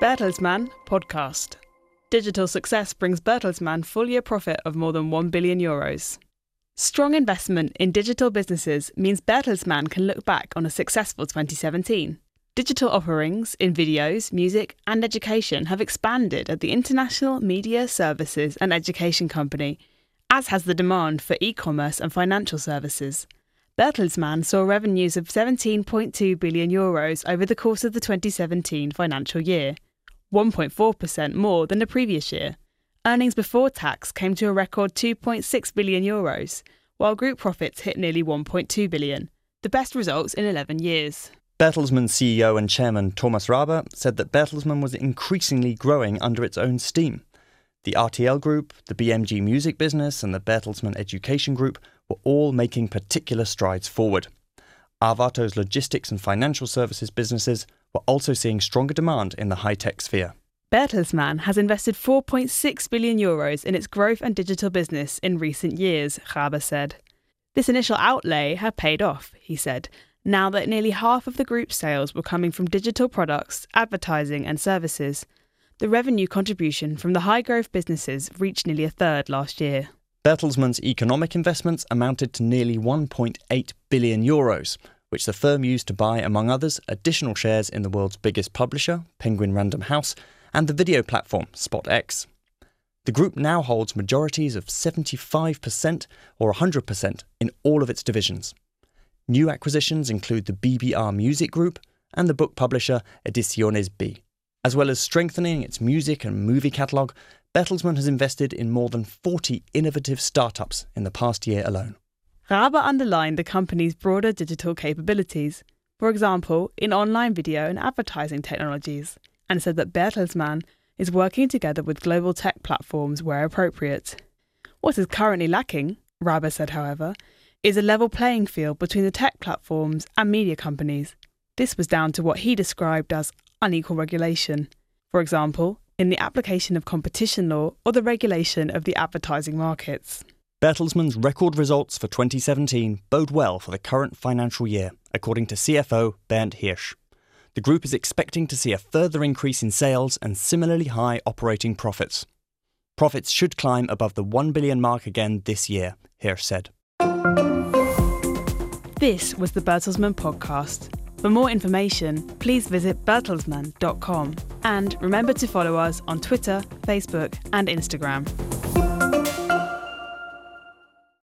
Bertelsmann podcast. Digital success brings Bertelsmann full year profit of more than 1 billion euros. Strong investment in digital businesses means Bertelsmann can look back on a successful 2017. Digital offerings in videos, music, and education have expanded at the International Media Services and Education Company, as has the demand for e commerce and financial services. Bertelsmann saw revenues of 17.2 billion euros over the course of the 2017 financial year, 1.4% more than the previous year. Earnings before tax came to a record 2.6 billion euros, while group profits hit nearly 1.2 billion, the best results in 11 years. Bertelsmann CEO and chairman Thomas Rabe said that Bertelsmann was increasingly growing under its own steam. The RTL Group, the BMG Music business, and the Bertelsmann Education Group were all making particular strides forward. Arvato's logistics and financial services businesses were also seeing stronger demand in the high tech sphere. Bertelsmann has invested 4.6 billion euros in its growth and digital business in recent years, Rabe said. This initial outlay had paid off, he said, now that nearly half of the group's sales were coming from digital products, advertising, and services. The revenue contribution from the high growth businesses reached nearly a third last year. Bertelsmann's economic investments amounted to nearly 1.8 billion euros, which the firm used to buy, among others, additional shares in the world's biggest publisher, Penguin Random House, and the video platform, SpotX. The group now holds majorities of 75% or 100% in all of its divisions. New acquisitions include the BBR Music Group and the book publisher Ediciones B. As well as strengthening its music and movie catalogue, Bertelsmann has invested in more than 40 innovative startups in the past year alone. Rabe underlined the company's broader digital capabilities, for example, in online video and advertising technologies, and said that Bertelsmann is working together with global tech platforms where appropriate. What is currently lacking, Rabe said, however, is a level playing field between the tech platforms and media companies. This was down to what he described as unequal regulation. For example, in the application of competition law or the regulation of the advertising markets. Bertelsmann's record results for 2017 bode well for the current financial year, according to CFO Bernd Hirsch. The group is expecting to see a further increase in sales and similarly high operating profits. Profits should climb above the 1 billion mark again this year, Hirsch said. This was the Bertelsmann podcast. For more information, please visit bertelsmann.com and remember to follow us on Twitter, Facebook, and Instagram.